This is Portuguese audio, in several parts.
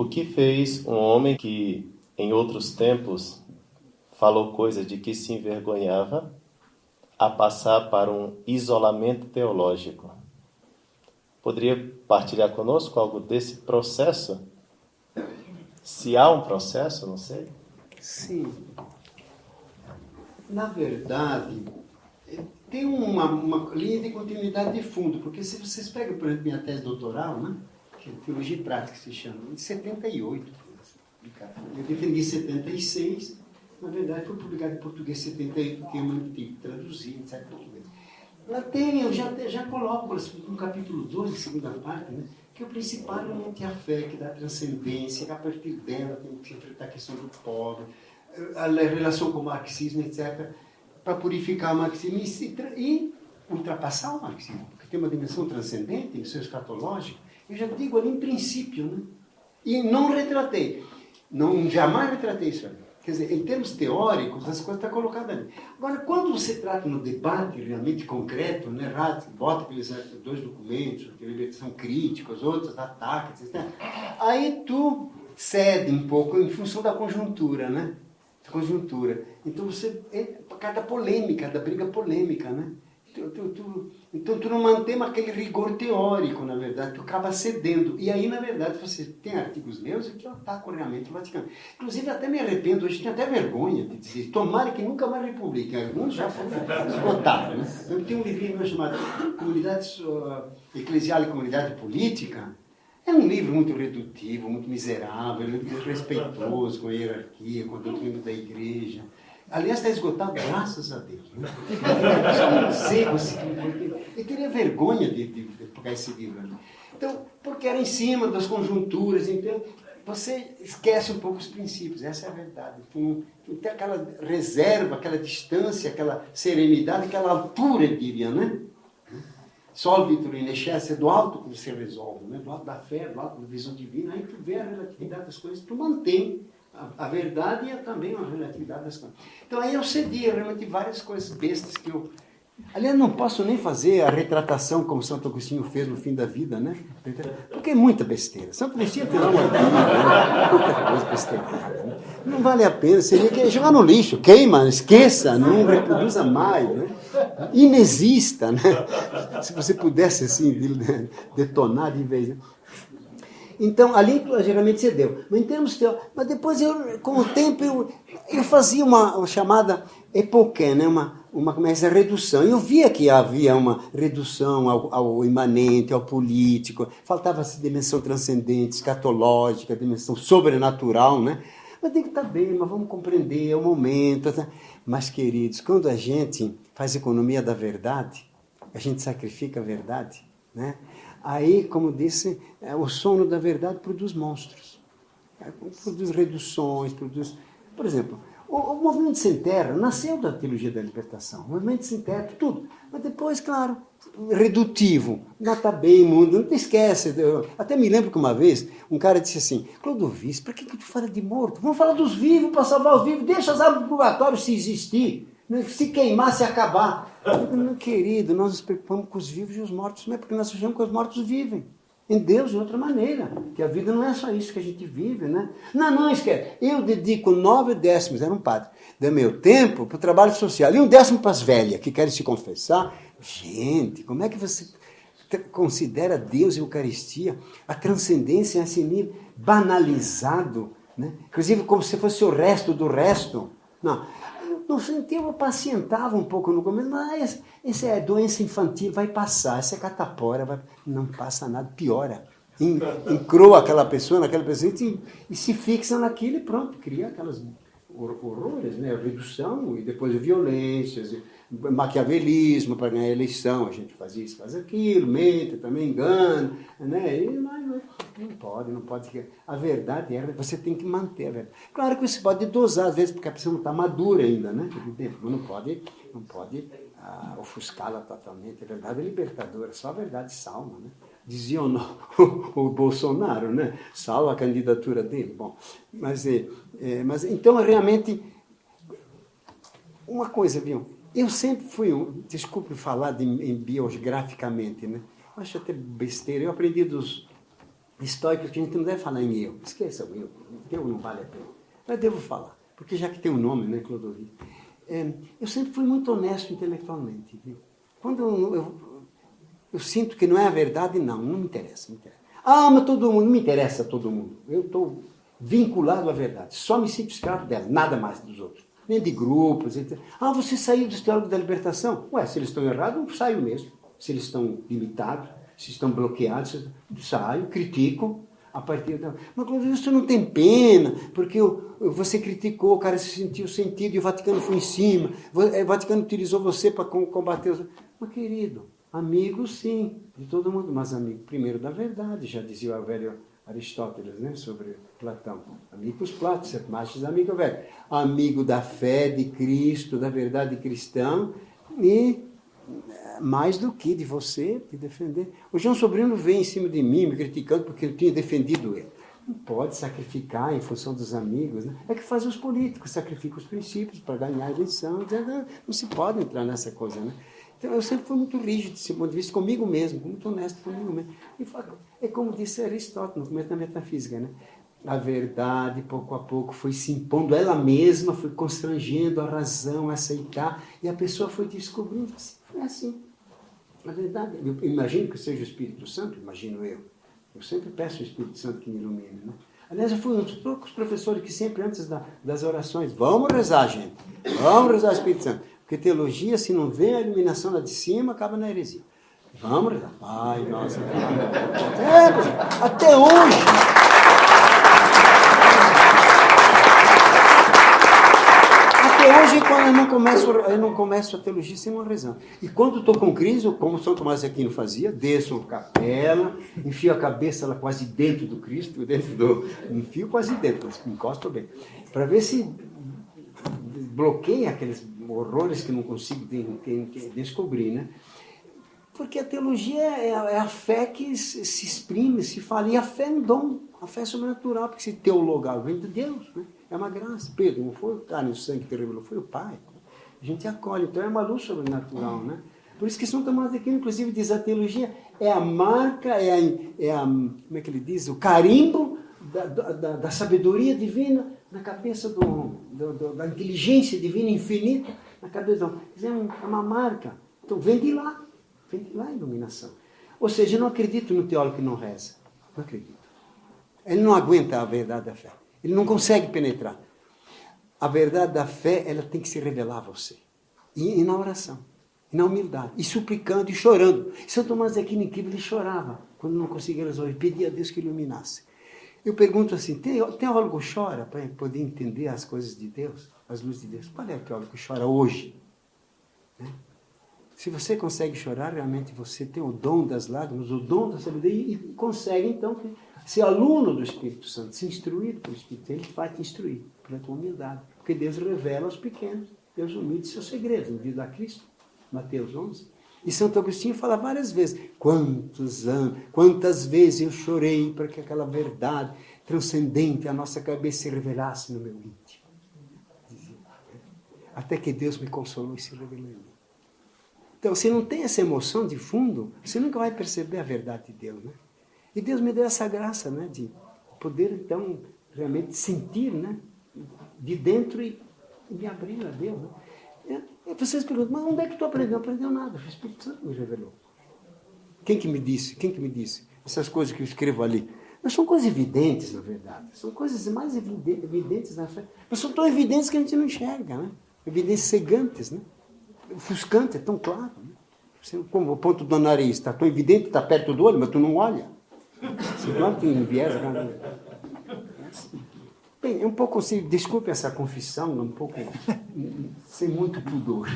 O que fez um homem que, em outros tempos, falou coisas de que se envergonhava, a passar para um isolamento teológico? Poderia partilhar conosco algo desse processo? Se há um processo, não sei. Sim. Na verdade, tem uma, uma linha de continuidade de fundo, porque se vocês pegam, por exemplo, minha tese doutoral, né, que é Teologia Prática se chama, de 78, eu defendi em 76, na verdade foi publicado em português em 78, porque eu não tive que traduzir, etc. Lá tem, eu já, já coloco no capítulo 2, segunda parte, né, que o principal é a fé, que dá transcendência, que a partir dela tem que enfrentar a questão do pobre, a relação com o marxismo, etc para purificar o marxismo e, ultrapassar o marxismo, porque tem uma dimensão transcendente em seu escatológico. Eu já digo ali em princípio, né? E não retratei. Não, jamais retratei isso ali. Quer dizer, em termos teóricos, as coisas estão colocadas ali. Agora, quando você trata no debate realmente concreto, né, bota aqueles dois documentos, que são críticos, outros atacam, etc. Aí tu cede um pouco em função da conjuntura, né? conjuntura. Então você é por causa da polêmica, da briga polêmica, né? Tu, tu, tu, então tu não mantém aquele rigor teórico, na verdade, tu acaba cedendo. E aí, na verdade, você tem artigos meus que eu ataco realmente o Vaticano. Inclusive, até me arrependo, hoje tenho até vergonha de dizer, tomara que nunca mais republique. Alguns já foram esgotados. Né? Eu tenho um livrinho meu chamado Comunidade Eclesial e Comunidade Política, é um livro muito redutivo, muito miserável, muito respeitoso com a hierarquia, com a doutrina da igreja. Aliás, está esgotado, graças a Deus. Né? Sei, você, eu teria vergonha de, de, de pegar esse livro ali. Então, porque era em cima das conjunturas, então você esquece um pouco os princípios, essa é a verdade. Então, tem aquela reserva, aquela distância, aquela serenidade, aquela altura, eu diria, né? Só, Vitor Inechesse, é do alto que você resolve, né? do alto da fé, do alto da visão divina, aí tu vê a relatividade das coisas, tu mantém a, a verdade e também a relatividade das coisas. Então aí eu cedi realmente várias coisas bestas que eu. Aliás, não posso nem fazer a retratação como Santo Agostinho fez no fim da vida, né? Porque é muita besteira. Santo Agostinho fez uma né? muita coisa besteira. Né? Não vale a pena, seria que jogar no lixo, queima, esqueça, não reproduza mais, né? Inexista, né? Se você pudesse assim detonar de vez. Então, ali geralmente você deu. Mas em termos teóricos, mas depois eu, com o tempo, eu, eu fazia uma, uma chamada epoqué, né? uma, uma essa redução. Eu via que havia uma redução ao, ao imanente, ao político, faltava essa dimensão transcendente, escatológica, dimensão sobrenatural, né? Mas tem que estar bem, mas vamos compreender, é o momento. Tá? Mas, queridos, quando a gente faz economia da verdade, a gente sacrifica a verdade, né? Aí, como disse, é, o sono da verdade produz monstros. É, produz reduções, produz... Por exemplo, o, o, movimento sem terra nasceu da teologia da libertação. O movimento sem terra, tudo. Mas depois, claro, redutivo. Não está bem, mundo, não te esquece. Eu, até me lembro que uma vez um cara disse assim: Clodovis, para que, que tu fala de morto? Vamos falar dos vivos para salvar os vivos. Deixa as árvores do purgatório se existir. Né? Se queimar, se acabar. Meu querido, nós nos preocupamos com os vivos e os mortos, é porque nós achamos que os mortos vivem. Em Deus de outra maneira. Que a vida não é só isso que a gente vive, né? Não, não esquece. Eu dedico nove décimos, era um padre, do meu tempo para o trabalho social. E um décimo para as velhas que querem se confessar. Gente, como é que você considera Deus e a Eucaristia, a transcendência esse nível banalizado, né? inclusive como se fosse o resto do resto. Não, no sentido, eu pacientava um pouco no começo, mas essa é doença infantil, vai passar. Essa é catapora, vai... não passa nada, piora. Encroa aquela pessoa naquela pessoa e, e se fixa naquilo e pronto, cria aquelas horrores, né? Redução e depois violências, maquiavelismo para ganhar a eleição, a gente faz isso, faz aquilo, mente, também engana, né? E, mas, não pode, não pode. A verdade é, você tem que manter a verdade. Claro que você pode dosar, às vezes, porque a pessoa não está madura ainda, né? Mas não pode, não pode ah, ofuscá-la totalmente. A verdade é libertadora, só a verdade salva, né? Dizia o, o, Bolsonaro, né? Salva a candidatura dele. Bom, mas, é, é, mas então, realmente, uma coisa, viu? Eu sempre fui um, desculpe falar de, em biograficamente, né? Acho até besteira. Eu aprendi dos estoicos que a gente não deve falar em eu. Esqueça o eu. Eu não vale a pena. Mas devo falar, porque já que tem um nome, né, Clodovil? É, eu sempre fui muito honesto intelectualmente. Viu? Quando eu, eu, eu, sinto que não é a verdade, não, não me interessa. Me interessa. Ah, mas todo mundo, não me interessa todo mundo. Eu estou vinculado à verdade. Só me sinto escravo dela, nada mais dos outros. Nem de grupos. Etc. Ah, você saiu dos teólogos da libertação? Ué, se eles estão errados, eu saio mesmo. Se eles estão limitados, se estão bloqueados, saio, critico, a partir da. Mas você não tem pena, porque você criticou, o cara se sentiu sentido e o Vaticano foi em cima. O Vaticano utilizou você para combater os. Mas, querido, amigo sim, de todo mundo, mas amigo primeiro da verdade, já dizia o velho Aristóteles, né, sobre Platão. Amigos Platos, mais amigo velho. Amigo da fé de Cristo, da verdade cristã e mais do que de você te defender. O João Sobrino vem em cima de mim me criticando porque eu tinha defendido ele. Não pode sacrificar em função dos amigos. Né? É que fazem os políticos, sacrificam os princípios para ganhar a eleição. Não se pode entrar nessa coisa. Né? Então eu sempre fui muito rígido desse ponto de vista, comigo mesmo, muito honesto comigo mesmo. E é como disse Aristóteles no começo da metafísica, né? A verdade, pouco a pouco, foi se impondo ela mesma, foi constrangendo a razão a aceitar, e a pessoa foi descobrindo foi assim. Na verdade, eu imagino que seja o Espírito Santo, imagino eu. Eu sempre peço o Espírito Santo que me ilumine. Né? Aliás, eu fui um dos poucos professores que sempre antes da, das orações, vamos rezar, gente. Vamos rezar Espírito Santo. Porque teologia, se não vem a iluminação lá de cima, acaba na heresia. Vamos. Ai, nossa. É, até hoje. hoje, quando eu não começo, eu não começo a teologia sem uma rezão. E quando estou com crise, como São Tomás Aquino fazia, desço uma capela, enfio a cabeça lá quase dentro do Cristo, dentro do. enfio quase dentro, encosto bem. Para ver se bloqueia aqueles horrores que não consigo descobrir, né? Porque a teologia é a, é a fé que se exprime, se fala. E a fé é um dom, a fé é sobrenatural, porque se teologar vem de Deus, né? É uma graça. Pedro, não foi o carne e o sangue que revelou, foi o Pai. A gente acolhe. Então é uma luz sobrenatural, né? Por isso que São Tomás de Aquino, inclusive, diz a teologia é a marca, é a, é a como é que ele diz? O carimbo da, da, da sabedoria divina na cabeça do, do, do, da inteligência divina infinita na cabeça do homem. É, é uma marca. Então vem de lá. Vem de lá a iluminação. Ou seja, eu não acredito no teólogo que não reza. Não acredito. Ele não aguenta a verdade da fé. Ele não consegue penetrar. A verdade da fé, ela tem que se revelar a você. E, e na oração, e na humildade, e suplicando, e chorando. São Tomás de Aquino, incrível, ele chorava quando não conseguia resolver, pedia a Deus que iluminasse. Eu pergunto assim, tem, teólogo chora para poder entender as coisas de Deus, as luzes de Deus? Qual é o teólogo que chora hoje? Né? Se você consegue chorar, realmente você tem o dom das lágrimas, o dom da sabedoria, e consegue então ser aluno do Espírito Santo, ser instruído pelo Espírito Santo. Ele vai te instruir pela tua humildade. Porque Deus revela aos pequenos, Deus humilde seus segredos, no vida a Cristo. Mateus 11. E Santo Agostinho fala várias vezes: quantos anos, quantas vezes eu chorei para que aquela verdade transcendente à nossa cabeça se revelasse no meu íntimo. Até que Deus me consolou e se revelou em mim. Então, se não tem essa emoção de fundo, você nunca vai perceber a verdade de Deus, né? E Deus me deu essa graça, né, de poder então realmente sentir, né, de dentro e, me abrir a Deus. Né? E vocês perguntam, mas onde é que tu aprendeu? Não aprendeu nada, o Espírito Santo me revelou. Quem que me disse? Quem que me disse? Essas coisas que eu escrevo ali. Não são coisas evidentes, na verdade. São coisas mais evidentes na fé. Mas são tão evidentes que a gente não enxerga, né? Evidências cegantes, né? Ofuscante, é tão claro. Né? Como o ponto do nariz está tão evidente, está perto do olho, mas tu não olha. Você planta em viés. Bem, um pouco assim, desculpe essa confissão, um pouco sem muito pudor.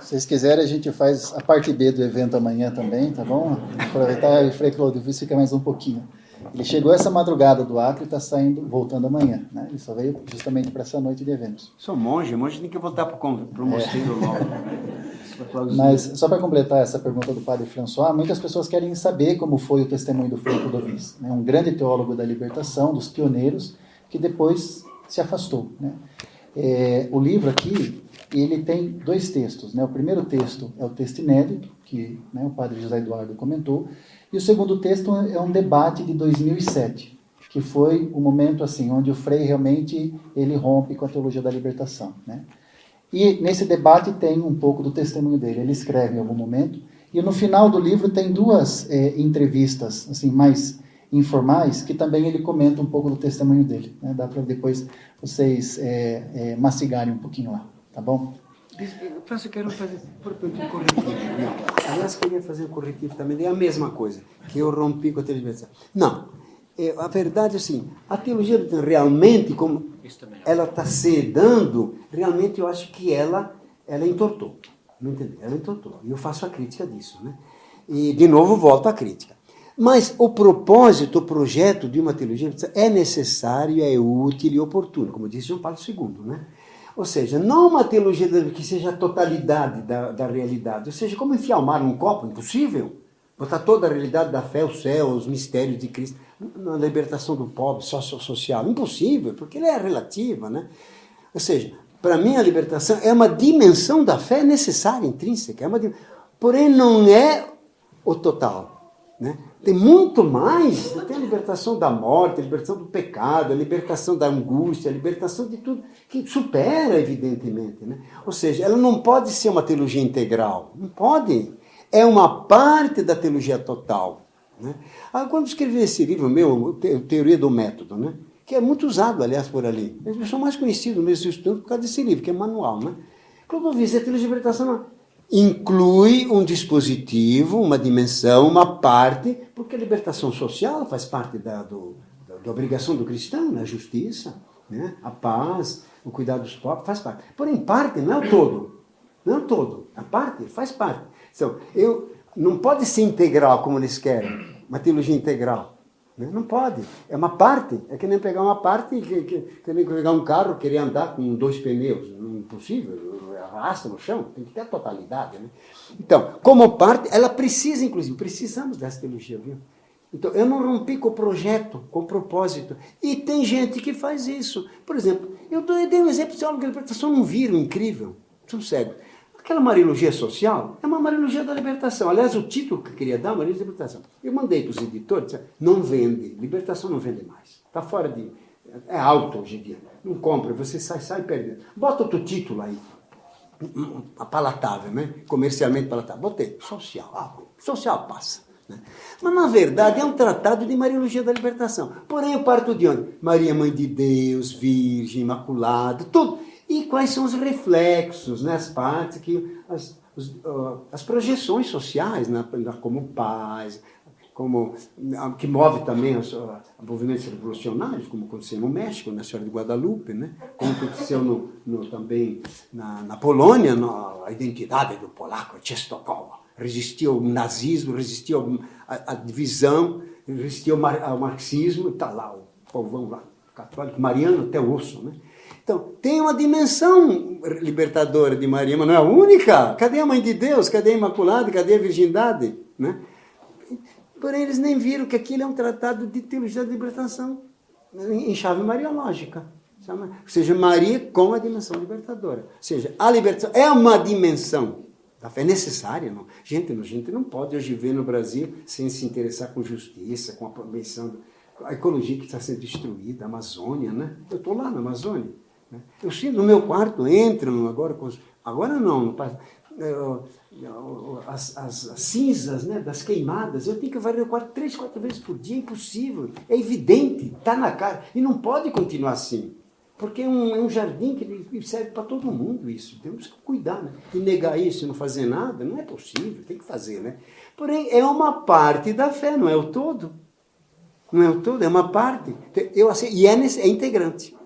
Se vocês quiserem, a gente faz a parte B do evento amanhã também, tá bom? Aproveitar e Frei Clodovis fica mais um pouquinho. Ele chegou essa madrugada do Acre e está saindo, voltando amanhã. Né? Ele só veio justamente para essa noite de eventos. Sou monge, monge tem que voltar para o mosteiro é. logo. Mas só para completar essa pergunta do padre François, muitas pessoas querem saber como foi o testemunho do Frei Clodovis, né? um grande teólogo da libertação, dos pioneiros, que depois se afastou. Né? É, o livro aqui ele tem dois textos. Né? O primeiro texto é o texto inédito, que né, o padre José Eduardo comentou, e o segundo texto é um debate de 2007, que foi o momento assim onde o Frei realmente ele rompe com a teologia da libertação. Né? E nesse debate tem um pouco do testemunho dele. Ele escreve em algum momento, e no final do livro tem duas é, entrevistas assim mais informais que também ele comenta um pouco do testemunho dele. Né? Dá para depois vocês é, é, mastigarem um pouquinho lá, tá bom? Eu eu quero fazer um corretivo. Não. Aliás, queria fazer um corretivo também. É a mesma coisa que eu rompi com a televisão. Não. É, a verdade é assim, a teologia realmente, como ela está se dando, realmente eu acho que ela, ela entortou. Não entendeu? Ela entortou. E eu faço a crítica disso. Né? E, de novo, volto à crítica. Mas o propósito, o projeto de uma teologia é necessário, é útil e oportuno, como disse João Paulo II. Né? Ou seja, não uma teologia que seja a totalidade da, da realidade. Ou seja, como enfiar o mar num copo? Impossível. Botar toda a realidade da fé, o céu, os mistérios de Cristo, na libertação do pobre, social. Impossível, porque ela é relativa. Né? Ou seja, para mim a libertação é uma dimensão da fé necessária, intrínseca. É uma, porém, não é o total. Né? Tem muito mais. Tem a libertação da morte, a libertação do pecado, a libertação da angústia, a libertação de tudo, que supera, evidentemente. Né? Ou seja, ela não pode ser uma teologia integral. Não pode. É uma parte da teologia total. Né? Ah, quando escrevi esse livro meu, Teoria do Método, né? que é muito usado, aliás, por ali. Eu sou mais conhecido nesse estudo por causa desse livro, que é manual. Né? Vi a teologia de libertação, inclui um dispositivo, uma dimensão, uma parte, porque a libertação social faz parte da, do, da obrigação do cristão, né? a justiça, né? a paz, o cuidado dos pobres, faz parte. Porém, parte não é o todo. Não é o todo. A parte faz parte. Então, eu, não pode ser integral como eles querem, uma teologia integral. Né? Não pode. É uma parte. É que nem pegar uma parte, que, que, que nem pegar um carro querer andar com dois pneus. É impossível arrasta no chão, tem que ter a totalidade. Né? Então, como parte, ela precisa, inclusive, precisamos dessa teologia, viu? Então, eu não rompi com o projeto, com o propósito. E tem gente que faz isso. Por exemplo, eu dei um exemplo de aula de libertação num vírus incrível. São cegos. Aquela mariologia social é uma mariologia da libertação. Aliás, o título que eu queria dar, Mariologia da Libertação. Eu mandei para os editores, não vende. Libertação não vende mais. Está fora de... É alto hoje em dia. Não compra, você sai, sai perdendo. Bota outro título aí palatável, né? comercialmente palatável. Botei, social. Ah, social passa. Né? Mas, na verdade, é um tratado de Mariologia da Libertação. Porém, eu parto de onde? Maria, Mãe de Deus, Virgem, Imaculada, tudo. Quais são os reflexos, né? as partes, que, as, os, uh, as projeções sociais, né? como paz, como, que move também os, movimentos revolucionários, como aconteceu no México, na Senhora de Guadalupe, né? como aconteceu no, no também na, na Polônia, a identidade do polaco, Czestochowa. Resistiu ao nazismo, resistiu à divisão, resistiu ao marxismo, está lá o povão lá, católico, mariano até osso. Né? Então, tem uma dimensão libertadora de Maria, mas não é a única. Cadê a Mãe de Deus? Cadê a Imaculada? Cadê a Virgindade? Né? Porém, eles nem viram que aquilo é um tratado de teologia da libertação em chave mariológica. Ou seja, Maria com a dimensão libertadora. Ou seja, a libertação é uma dimensão da fé necessária. Não? Gente, a gente não pode hoje viver no Brasil sem se interessar com justiça, com a promoção a ecologia que está sendo destruída, a Amazônia, né? Eu estou lá na Amazônia. Né? Eu sinto no meu quarto, entram agora com os, agora não, não as, as, as, cinzas né, das queimadas, eu tenho que varrer o quarto três, quatro vezes por dia, impossível. É evidente, está na cara. E não pode continuar assim. Porque é um, é um jardim que serve para todo mundo isso. Temos que cuidar. Né? E negar isso e não fazer nada, não é possível, tem que fazer. Né? Porém, é uma parte da fé, não é o todo. Não é o todo, é uma parte. Eu, assim, e é, é integrante.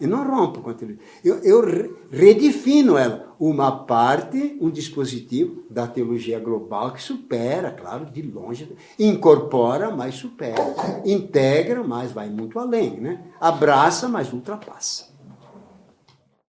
Eu não rompo com a teologia. Eu, eu redefino ela. Uma parte, um dispositivo da teologia global que supera, claro, de longe, incorpora, mas supera. Integra, mas vai muito além. Né? Abraça, mas ultrapassa.